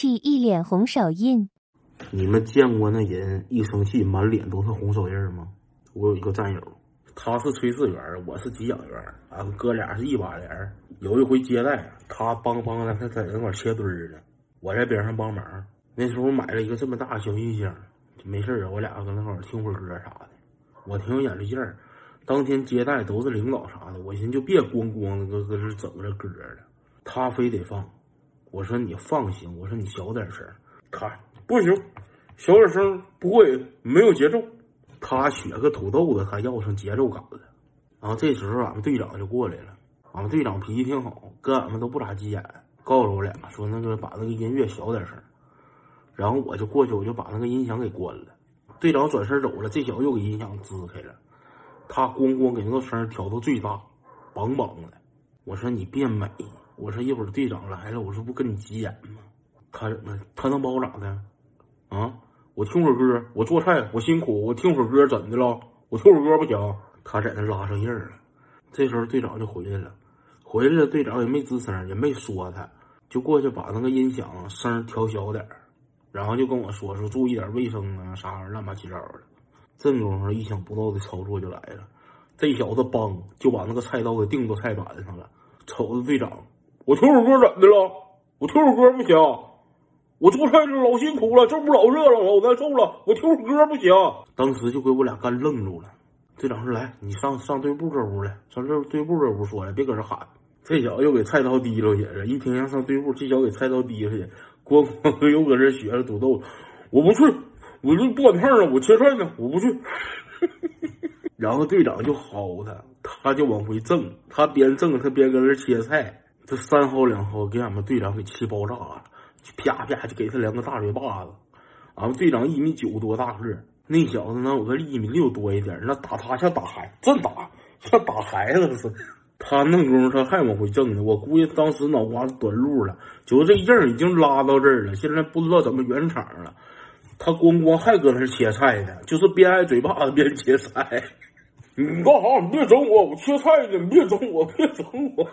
气一脸红手印。你们见过那人一生气满脸都是红手印吗？我有一个战友，他是炊事员，我是给养员，俺哥俩是一把连。有一回接待，他帮帮的，他在那块切墩儿呢，我在边上帮忙。那时候买了一个这么大小音箱，没事儿啊，我俩搁那块听会儿歌啥的。我挺有眼力劲儿。当天接待都是领导啥的，我寻思就别咣咣的搁搁这整这歌了。他非得放，我说你放行，我说你小点声。他不行，小点声不会没有节奏。他学个土豆子，他要上节奏感了。然后这时候俺们队长就过来了，俺们队长脾气挺好，跟俺们都不咋急眼，告诉我俩说那个把那个音乐小点声。然后我就过去，我就把那个音响给关了。队长转身走了，这小子又给音响支开了。他咣咣给那个声调到最大，梆梆的。我说你别美，我说一会儿队长来了，我说不跟你急眼吗？他怎么？他能把我咋的？啊？我听会儿歌，我做菜，我辛苦，我听会儿歌怎的了？我听会儿歌不行？他在那拉上印儿了。这时候队长就回来了，回来了，队长也没吱声，也没说他，就过去把那个音响声调小点儿，然后就跟我说说注意点卫生啊，啥玩意儿乱八七糟的。这功夫，意想不到的操作就来了，这小子梆就把那个菜刀给钉到菜板上了。瞅着队长，我听会歌怎的了？我听会歌不行？我做菜老辛苦了，这不老热了，老难受了。我听会歌不行？当时就给我俩干愣住了。队长说：“来，你上上队部这屋来，上这队部这屋说来，别搁这喊。”这小子又给菜刀提溜去了。一听让上队部，这小子给菜刀提溜去，咣咣又搁这学着土豆。我不去。我就不管趟了，我切菜呢，我不去。然后队长就薅他，他就往回挣，他边挣他边搁那切菜，这三薅两薅，给俺们队长给气爆炸了，啪啪就给他两个大嘴巴子。俺们队长一米九多大个，那小子能有个一米六多一点，那打他像打孩，真打像打孩子似的。他那功夫他还往回挣呢，我估计当时脑瓜子短路了，就这印已经拉到这儿了，现在不知道怎么圆场了。他咣咣还搁那切菜呢，就是边挨嘴巴子边切菜。你干啥？你别整我！我切菜呢，你别整我！别整我！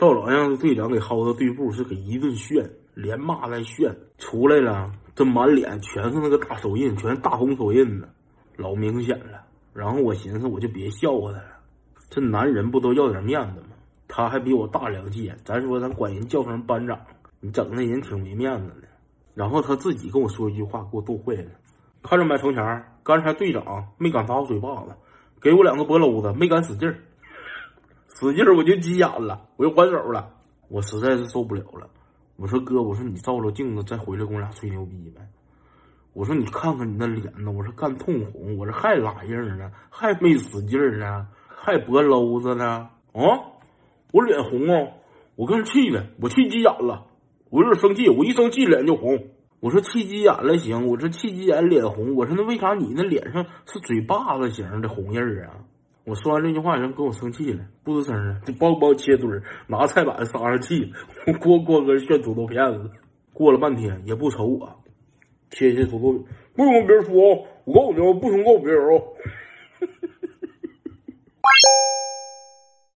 到老让队长给薅到队部，是给一顿炫，连骂带炫。出来了，这满脸全是那个大手印，全是大红手印子，老明显了。然后我寻思，我就别笑话他了。这男人不都要点面子吗？他还比我大两届，咱说咱管人叫声班长，你整那人挺没面子的。然后他自己跟我说一句话，给我逗坏了。看着没，从前刚才队长没敢打我嘴巴子，给我两个脖篓子，没敢使劲儿，使劲我就急眼了，我就还手了。我实在是受不了了。我说哥，我说你照照镜子再回来跟我俩吹牛逼呗。我说你看看你那脸呢，我说干通红，我这还拉印呢，还没使劲儿呢，还脖篓子呢。啊，我脸红啊，我跟气的，我气急眼了。我有点生气，我一生气脸就红。我说气急眼了行，我说气急眼脸红。我说那为啥你那脸上是嘴巴子型的红印儿啊？我说完这句话，人跟我生气了，不吱声了，就梆梆切墩儿，拿菜板撒上气，咣咣跟炫土豆片子。过了半天也不瞅我，切切土豆，不用跟别人说啊，我告诉你，不许告诉别人啊。